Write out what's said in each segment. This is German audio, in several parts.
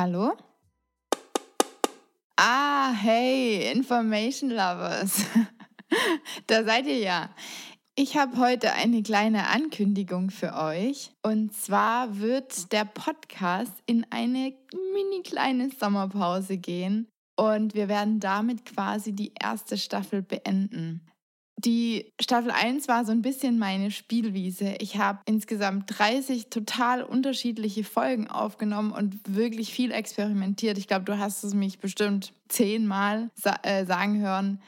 Hallo? Ah, hey, Information Lovers. da seid ihr ja. Ich habe heute eine kleine Ankündigung für euch. Und zwar wird der Podcast in eine mini kleine Sommerpause gehen. Und wir werden damit quasi die erste Staffel beenden. Die Staffel 1 war so ein bisschen meine Spielwiese. Ich habe insgesamt 30 total unterschiedliche Folgen aufgenommen und wirklich viel experimentiert. Ich glaube, du hast es mich bestimmt zehnmal sa äh, sagen hören,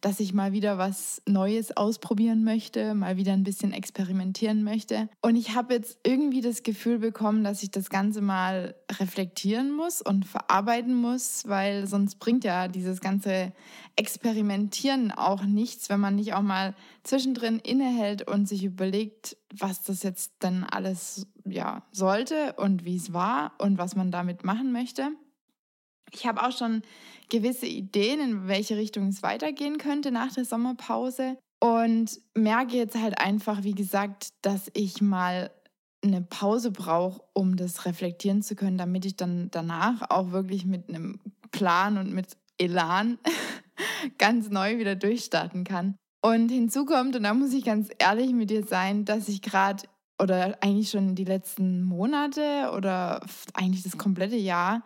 dass ich mal wieder was Neues ausprobieren möchte, mal wieder ein bisschen experimentieren möchte. Und ich habe jetzt irgendwie das Gefühl bekommen, dass ich das Ganze mal reflektieren muss und verarbeiten muss, weil sonst bringt ja dieses ganze Experimentieren auch nichts, wenn man nicht auch mal zwischendrin innehält und sich überlegt, was das jetzt dann alles ja sollte und wie es war und was man damit machen möchte. Ich habe auch schon gewisse Ideen, in welche Richtung es weitergehen könnte nach der Sommerpause und merke jetzt halt einfach, wie gesagt, dass ich mal eine Pause brauche, um das reflektieren zu können, damit ich dann danach auch wirklich mit einem Plan und mit Elan ganz neu wieder durchstarten kann. Und hinzu kommt, und da muss ich ganz ehrlich mit dir sein, dass ich gerade oder eigentlich schon die letzten Monate oder eigentlich das komplette Jahr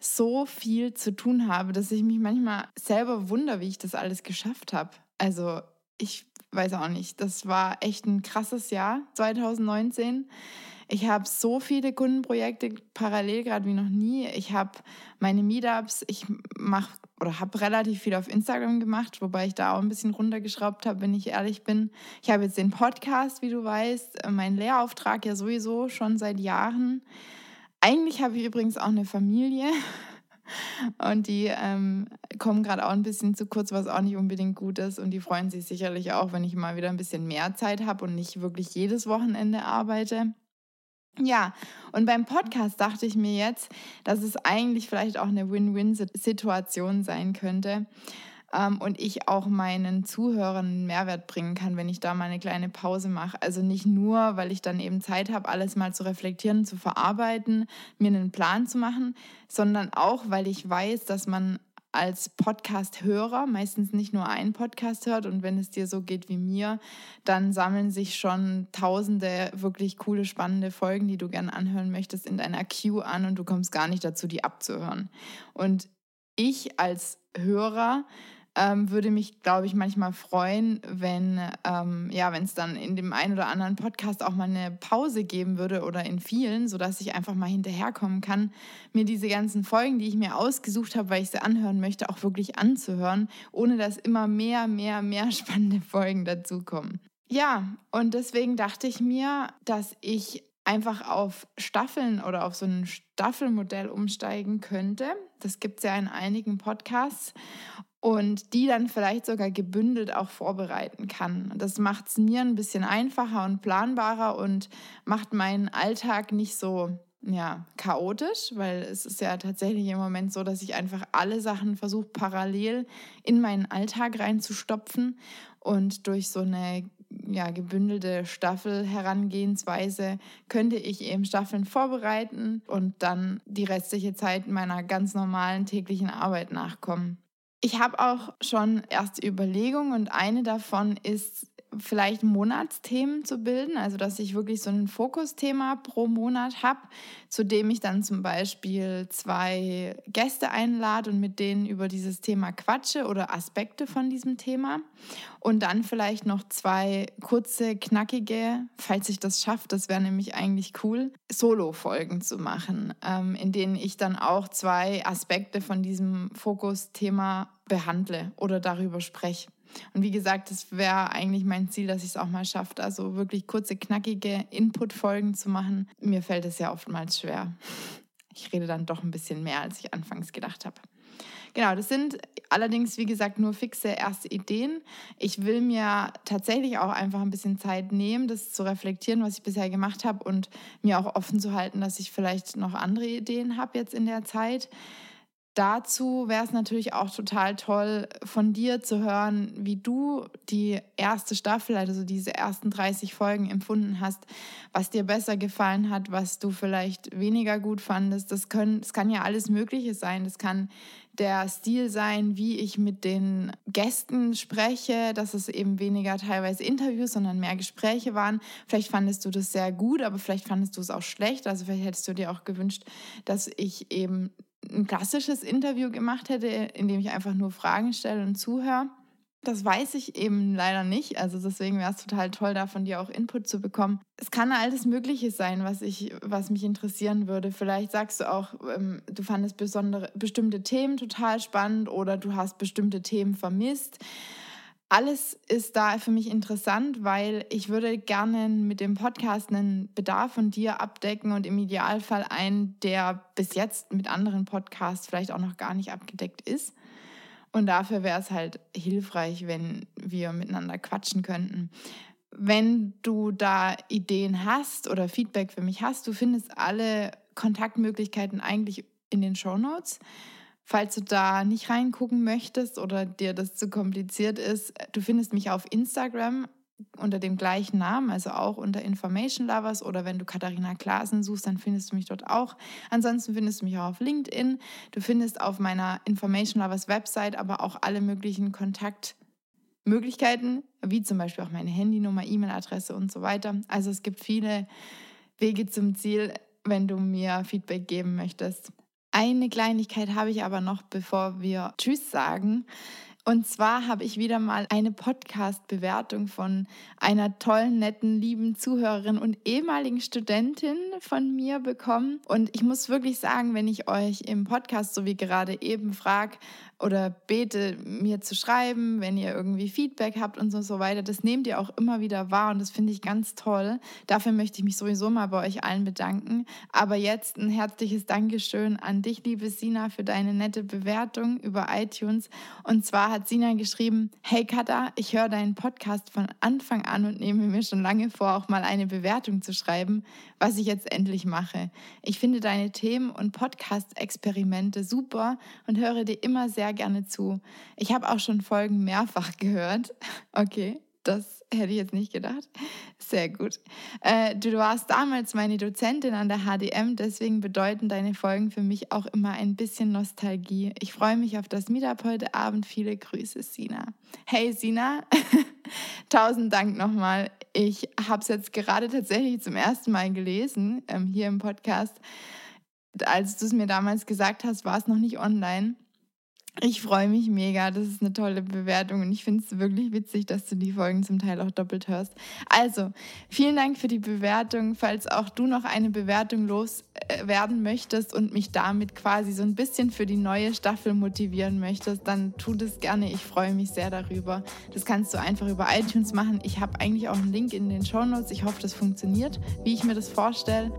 so viel zu tun habe, dass ich mich manchmal selber wundere, wie ich das alles geschafft habe. Also ich weiß auch nicht, das war echt ein krasses Jahr 2019. Ich habe so viele Kundenprojekte parallel gerade wie noch nie. Ich habe meine Meetups, ich mache oder habe relativ viel auf Instagram gemacht, wobei ich da auch ein bisschen runtergeschraubt habe, wenn ich ehrlich bin. Ich habe jetzt den Podcast, wie du weißt, mein Lehrauftrag ja sowieso schon seit Jahren. Eigentlich habe ich übrigens auch eine Familie. Und die ähm, kommen gerade auch ein bisschen zu kurz, was auch nicht unbedingt gut ist. Und die freuen sich sicherlich auch, wenn ich mal wieder ein bisschen mehr Zeit habe und nicht wirklich jedes Wochenende arbeite. Ja, und beim Podcast dachte ich mir jetzt, dass es eigentlich vielleicht auch eine Win-Win-Situation sein könnte ähm, und ich auch meinen Zuhörern Mehrwert bringen kann, wenn ich da mal eine kleine Pause mache. Also nicht nur, weil ich dann eben Zeit habe, alles mal zu reflektieren, zu verarbeiten, mir einen Plan zu machen, sondern auch, weil ich weiß, dass man als Podcast-Hörer meistens nicht nur einen Podcast hört und wenn es dir so geht wie mir, dann sammeln sich schon tausende wirklich coole, spannende Folgen, die du gerne anhören möchtest, in deiner Queue an und du kommst gar nicht dazu, die abzuhören. Und ich als Hörer ähm, würde mich, glaube ich, manchmal freuen, wenn ähm, ja, wenn es dann in dem einen oder anderen Podcast auch mal eine Pause geben würde oder in vielen, sodass ich einfach mal hinterherkommen kann, mir diese ganzen Folgen, die ich mir ausgesucht habe, weil ich sie anhören möchte, auch wirklich anzuhören, ohne dass immer mehr, mehr, mehr spannende Folgen dazukommen. Ja, und deswegen dachte ich mir, dass ich einfach auf Staffeln oder auf so ein Staffelmodell umsteigen könnte. Das gibt es ja in einigen Podcasts und die dann vielleicht sogar gebündelt auch vorbereiten kann. Das macht es mir ein bisschen einfacher und planbarer und macht meinen Alltag nicht so ja, chaotisch, weil es ist ja tatsächlich im Moment so, dass ich einfach alle Sachen versuche parallel in meinen Alltag reinzustopfen und durch so eine ja, gebündelte Staffel Herangehensweise könnte ich eben Staffeln vorbereiten und dann die restliche Zeit meiner ganz normalen täglichen Arbeit nachkommen. Ich habe auch schon erste Überlegungen und eine davon ist, vielleicht Monatsthemen zu bilden, also dass ich wirklich so ein Fokusthema pro Monat habe, zu dem ich dann zum Beispiel zwei Gäste einlade und mit denen über dieses Thema quatsche oder Aspekte von diesem Thema und dann vielleicht noch zwei kurze, knackige, falls ich das schaffe, das wäre nämlich eigentlich cool, Solo-Folgen zu machen, ähm, in denen ich dann auch zwei Aspekte von diesem Fokusthema behandle oder darüber spreche. Und wie gesagt, das wäre eigentlich mein Ziel, dass ich es auch mal schaffe, also wirklich kurze, knackige Input-Folgen zu machen. Mir fällt es ja oftmals schwer. Ich rede dann doch ein bisschen mehr, als ich anfangs gedacht habe. Genau, das sind allerdings, wie gesagt, nur fixe erste Ideen. Ich will mir tatsächlich auch einfach ein bisschen Zeit nehmen, das zu reflektieren, was ich bisher gemacht habe und mir auch offen zu halten, dass ich vielleicht noch andere Ideen habe jetzt in der Zeit. Dazu wäre es natürlich auch total toll, von dir zu hören, wie du die erste Staffel, also diese ersten 30 Folgen empfunden hast, was dir besser gefallen hat, was du vielleicht weniger gut fandest. Das, können, das kann ja alles Mögliche sein. Das kann der Stil sein, wie ich mit den Gästen spreche, dass es eben weniger teilweise Interviews, sondern mehr Gespräche waren. Vielleicht fandest du das sehr gut, aber vielleicht fandest du es auch schlecht. Also vielleicht hättest du dir auch gewünscht, dass ich eben ein klassisches Interview gemacht hätte, in dem ich einfach nur Fragen stelle und zuhöre. Das weiß ich eben leider nicht. Also deswegen wäre es total toll, da von dir auch Input zu bekommen. Es kann alles Mögliche sein, was, ich, was mich interessieren würde. Vielleicht sagst du auch, ähm, du fandest besondere, bestimmte Themen total spannend oder du hast bestimmte Themen vermisst. Alles ist da für mich interessant, weil ich würde gerne mit dem Podcast einen Bedarf von dir abdecken und im Idealfall einen, der bis jetzt mit anderen Podcasts vielleicht auch noch gar nicht abgedeckt ist. Und dafür wäre es halt hilfreich, wenn wir miteinander quatschen könnten. Wenn du da Ideen hast oder Feedback für mich hast, du findest alle Kontaktmöglichkeiten eigentlich in den Show Notes. Falls du da nicht reingucken möchtest oder dir das zu kompliziert ist, du findest mich auf Instagram unter dem gleichen Namen, also auch unter Information Lovers oder wenn du Katharina Klaasen suchst, dann findest du mich dort auch. Ansonsten findest du mich auch auf LinkedIn. Du findest auf meiner Information Lovers Website aber auch alle möglichen Kontaktmöglichkeiten, wie zum Beispiel auch meine Handynummer, E-Mail-Adresse und so weiter. Also es gibt viele Wege zum Ziel, wenn du mir Feedback geben möchtest. Eine Kleinigkeit habe ich aber noch, bevor wir Tschüss sagen. Und zwar habe ich wieder mal eine Podcast-Bewertung von einer tollen, netten, lieben Zuhörerin und ehemaligen Studentin von mir bekommen. Und ich muss wirklich sagen, wenn ich euch im Podcast, so wie gerade eben, frage oder bete, mir zu schreiben, wenn ihr irgendwie Feedback habt und so, so weiter, das nehmt ihr auch immer wieder wahr und das finde ich ganz toll. Dafür möchte ich mich sowieso mal bei euch allen bedanken. Aber jetzt ein herzliches Dankeschön an dich, liebe Sina, für deine nette Bewertung über iTunes. Und zwar hat Sina geschrieben, hey Katha, ich höre deinen Podcast von Anfang an und nehme mir schon lange vor, auch mal eine Bewertung zu schreiben, was ich jetzt endlich mache. Ich finde deine Themen und Podcast-Experimente super und höre dir immer sehr gerne zu. Ich habe auch schon Folgen mehrfach gehört. Okay, das Hätte ich jetzt nicht gedacht. Sehr gut. Äh, du warst damals meine Dozentin an der HDM, deswegen bedeuten deine Folgen für mich auch immer ein bisschen Nostalgie. Ich freue mich auf das Meetup heute Abend. Viele Grüße, Sina. Hey, Sina, tausend Dank nochmal. Ich habe es jetzt gerade tatsächlich zum ersten Mal gelesen, ähm, hier im Podcast. Als du es mir damals gesagt hast, war es noch nicht online. Ich freue mich mega. Das ist eine tolle Bewertung und ich finde es wirklich witzig, dass du die Folgen zum Teil auch doppelt hörst. Also, vielen Dank für die Bewertung. Falls auch du noch eine Bewertung loswerden äh, möchtest und mich damit quasi so ein bisschen für die neue Staffel motivieren möchtest, dann tu das gerne. Ich freue mich sehr darüber. Das kannst du einfach über iTunes machen. Ich habe eigentlich auch einen Link in den Show Notes. Ich hoffe, das funktioniert, wie ich mir das vorstelle.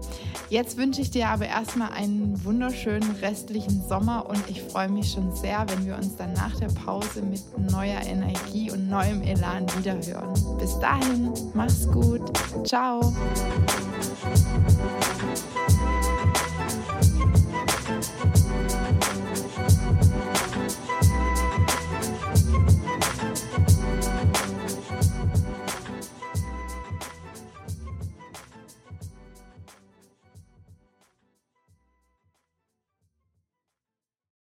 Jetzt wünsche ich dir aber erstmal einen wunderschönen restlichen Sommer und ich freue mich schon sehr wenn wir uns dann nach der Pause mit neuer Energie und neuem Elan wiederhören. Bis dahin, mach's gut. Ciao.